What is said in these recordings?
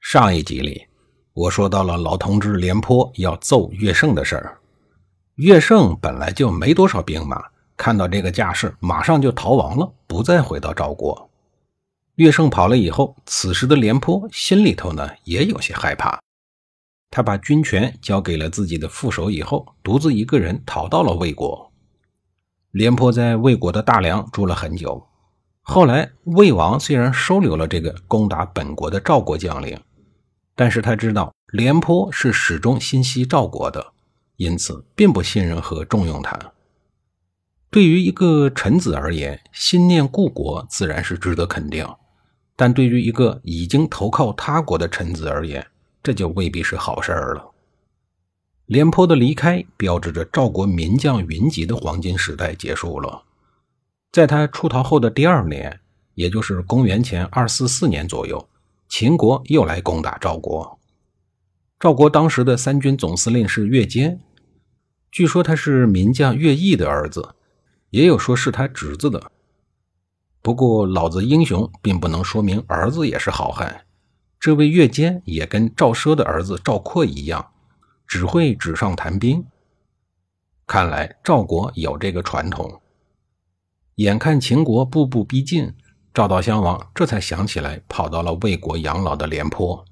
上一集里，我说到了老同志廉颇要揍乐胜的事儿。乐胜本来就没多少兵马，看到这个架势，马上就逃亡了，不再回到赵国。乐胜跑了以后，此时的廉颇心里头呢也有些害怕。他把军权交给了自己的副手以后，独自一个人逃到了魏国。廉颇在魏国的大梁住了很久。后来，魏王虽然收留了这个攻打本国的赵国将领。但是他知道廉颇是始终心系赵国的，因此并不信任和重用他。对于一个臣子而言，心念故国自然是值得肯定；但对于一个已经投靠他国的臣子而言，这就未必是好事儿了。廉颇的离开，标志着赵国名将云集的黄金时代结束了。在他出逃后的第二年，也就是公元前二四四年左右。秦国又来攻打赵国。赵国当时的三军总司令是乐坚，据说他是名将乐毅的儿子，也有说是他侄子的。不过老子英雄并不能说明儿子也是好汉。这位乐坚也跟赵奢的儿子赵括一样，只会纸上谈兵。看来赵国有这个传统。眼看秦国步步逼近。赵悼襄王这才想起来，跑到了魏国养老的廉颇。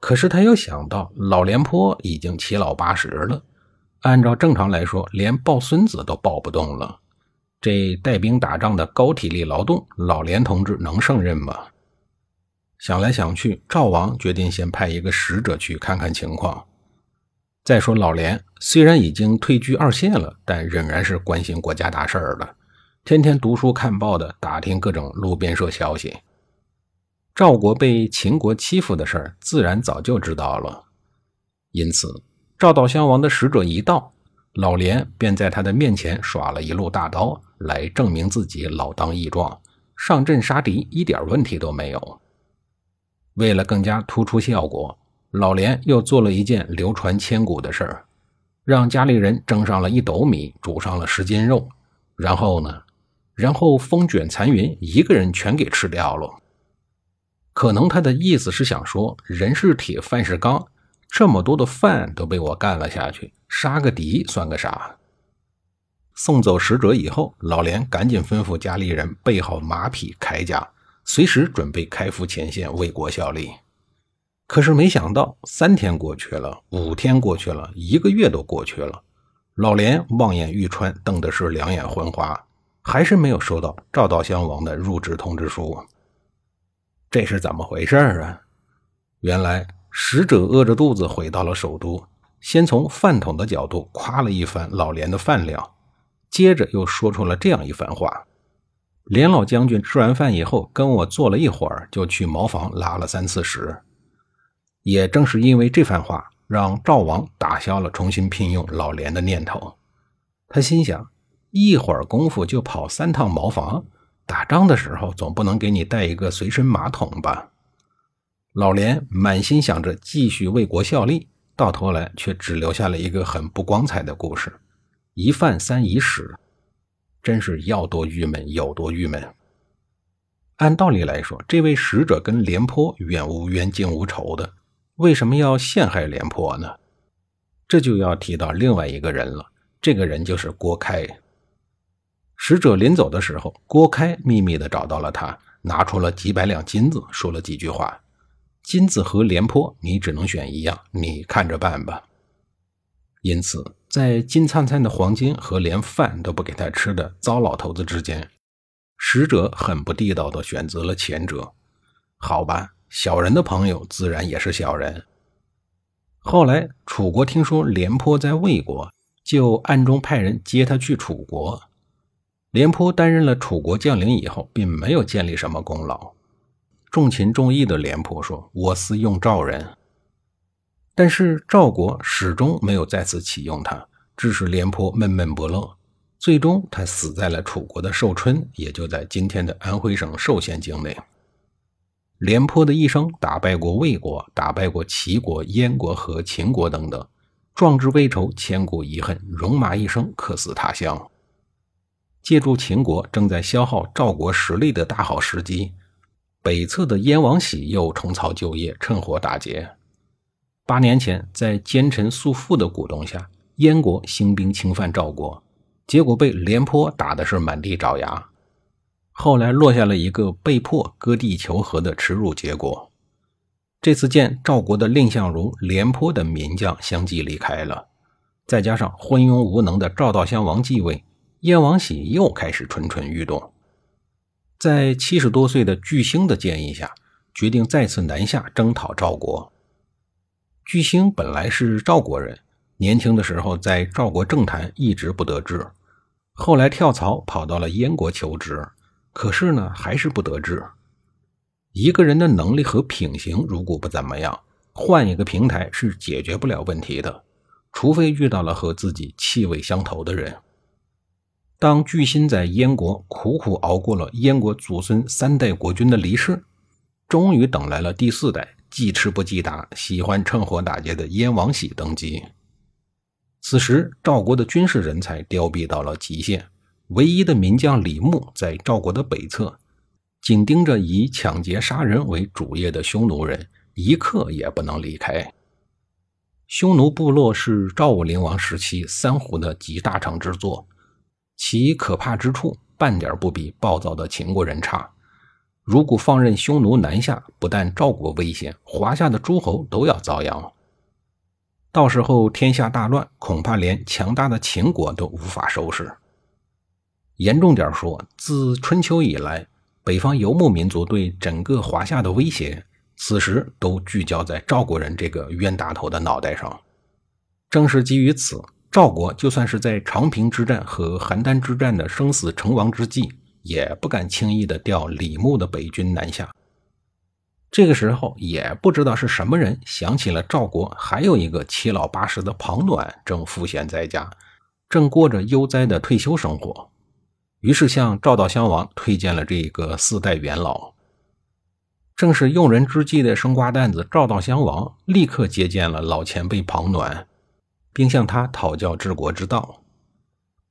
可是他又想到，老廉颇已经七老八十了，按照正常来说，连抱孙子都抱不动了。这带兵打仗的高体力劳动，老廉同志能胜任吗？想来想去，赵王决定先派一个使者去看看情况。再说，老廉虽然已经退居二线了，但仍然是关心国家大事儿的。天天读书看报的，打听各种路边社消息。赵国被秦国欺负的事儿，自然早就知道了。因此，赵悼襄王的使者一到，老廉便在他的面前耍了一路大刀，来证明自己老当益壮，上阵杀敌一点问题都没有。为了更加突出效果，老廉又做了一件流传千古的事儿，让家里人蒸上了一斗米，煮上了十斤肉，然后呢？然后风卷残云，一个人全给吃掉了。可能他的意思是想说，人是铁，饭是钢，这么多的饭都被我干了下去，杀个敌算个啥？送走使者以后，老连赶紧吩咐家里人备好马匹铠甲，随时准备开赴前线为国效力。可是没想到，三天过去了，五天过去了，一个月都过去了，老连望眼欲穿，瞪的是两眼昏花。还是没有收到赵悼襄王的入职通知书，这是怎么回事啊？原来使者饿着肚子回到了首都，先从饭桶的角度夸了一番老连的饭量，接着又说出了这样一番话：连老将军吃完饭以后跟我坐了一会儿，就去茅房拉了三次屎。也正是因为这番话，让赵王打消了重新聘用老连的念头。他心想。一会儿功夫就跑三趟茅房，打仗的时候总不能给你带一个随身马桶吧？老连满心想着继续为国效力，到头来却只留下了一个很不光彩的故事：一犯三遗屎，真是要多郁闷有多郁闷。按道理来说，这位使者跟廉颇远无冤近无仇的，为什么要陷害廉颇呢？这就要提到另外一个人了，这个人就是郭开。使者临走的时候，郭开秘密的找到了他，拿出了几百两金子，说了几句话：“金子和廉颇，你只能选一样，你看着办吧。”因此，在金灿灿的黄金和连饭都不给他吃的糟老头子之间，使者很不地道的选择了前者。好吧，小人的朋友自然也是小人。后来，楚国听说廉颇在魏国，就暗中派人接他去楚国。廉颇担任了楚国将领以后，并没有建立什么功劳。重情重义的廉颇说：“我司用赵人。”但是赵国始终没有再次启用他，致使廉颇闷闷不乐。最终，他死在了楚国的寿春，也就在今天的安徽省寿县境内。廉颇的一生打败过魏国，打败过齐国、燕国和秦国等等，壮志未酬，千古遗恨，戎马一生，客死他乡。借助秦国正在消耗赵国实力的大好时机，北侧的燕王喜又重操旧业，趁火打劫。八年前，在奸臣肃父的鼓动下，燕国兴兵侵犯赵国，结果被廉颇打的是满地找牙。后来落下了一个被迫割地求和的耻辱结果。这次见赵国的蔺相如、廉颇等名将相继离开了，再加上昏庸无能的赵悼襄王继位，燕王喜又开始蠢蠢欲动。在七十多岁的巨星的建议下，决定再次南下征讨赵国。巨星本来是赵国人，年轻的时候在赵国政坛一直不得志，后来跳槽跑到了燕国求职，可是呢还是不得志。一个人的能力和品行如果不怎么样，换一个平台是解决不了问题的，除非遇到了和自己气味相投的人。当巨星在燕国苦苦熬过了燕国祖孙三代国君的离世，终于等来了第四代。记吃不记打，喜欢趁火打劫的燕王喜登基。此时，赵国的军事人才凋敝到了极限，唯一的名将李牧在赵国的北侧，紧盯着以抢劫杀人为主业的匈奴人，一刻也不能离开。匈奴部落是赵武灵王时期三胡的集大成之作，其可怕之处半点不比暴躁的秦国人差。如果放任匈奴南下，不但赵国危险，华夏的诸侯都要遭殃。到时候天下大乱，恐怕连强大的秦国都无法收拾。严重点说，自春秋以来，北方游牧民族对整个华夏的威胁，此时都聚焦在赵国人这个冤大头的脑袋上。正是基于此，赵国就算是在长平之战和邯郸之战的生死存亡之际。也不敢轻易的调李牧的北军南下。这个时候，也不知道是什么人想起了赵国还有一个七老八十的庞暖正赋闲在家，正过着悠哉的退休生活，于是向赵悼襄王推荐了这个四代元老。正是用人之际的生瓜蛋子赵悼襄王立刻接见了老前辈庞暖，并向他讨教治国之道。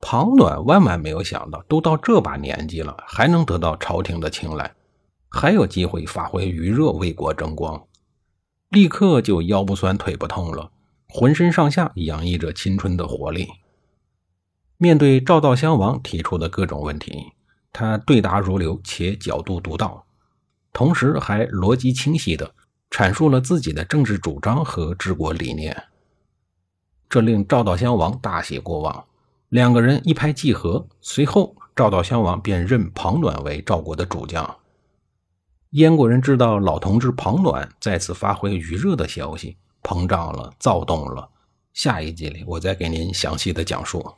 庞暖万万没有想到，都到这把年纪了，还能得到朝廷的青睐，还有机会发挥余热为国争光，立刻就腰不酸腿不痛了，浑身上下洋溢着青春的活力。面对赵悼襄王提出的各种问题，他对答如流且角度独到，同时还逻辑清晰地阐述了自己的政治主张和治国理念，这令赵悼襄王大喜过望。两个人一拍即合，随后赵悼襄王便任庞暖为赵国的主将。燕国人知道老同志庞暖再次发挥余热的消息，膨胀了，躁动了。下一集里，我再给您详细的讲述。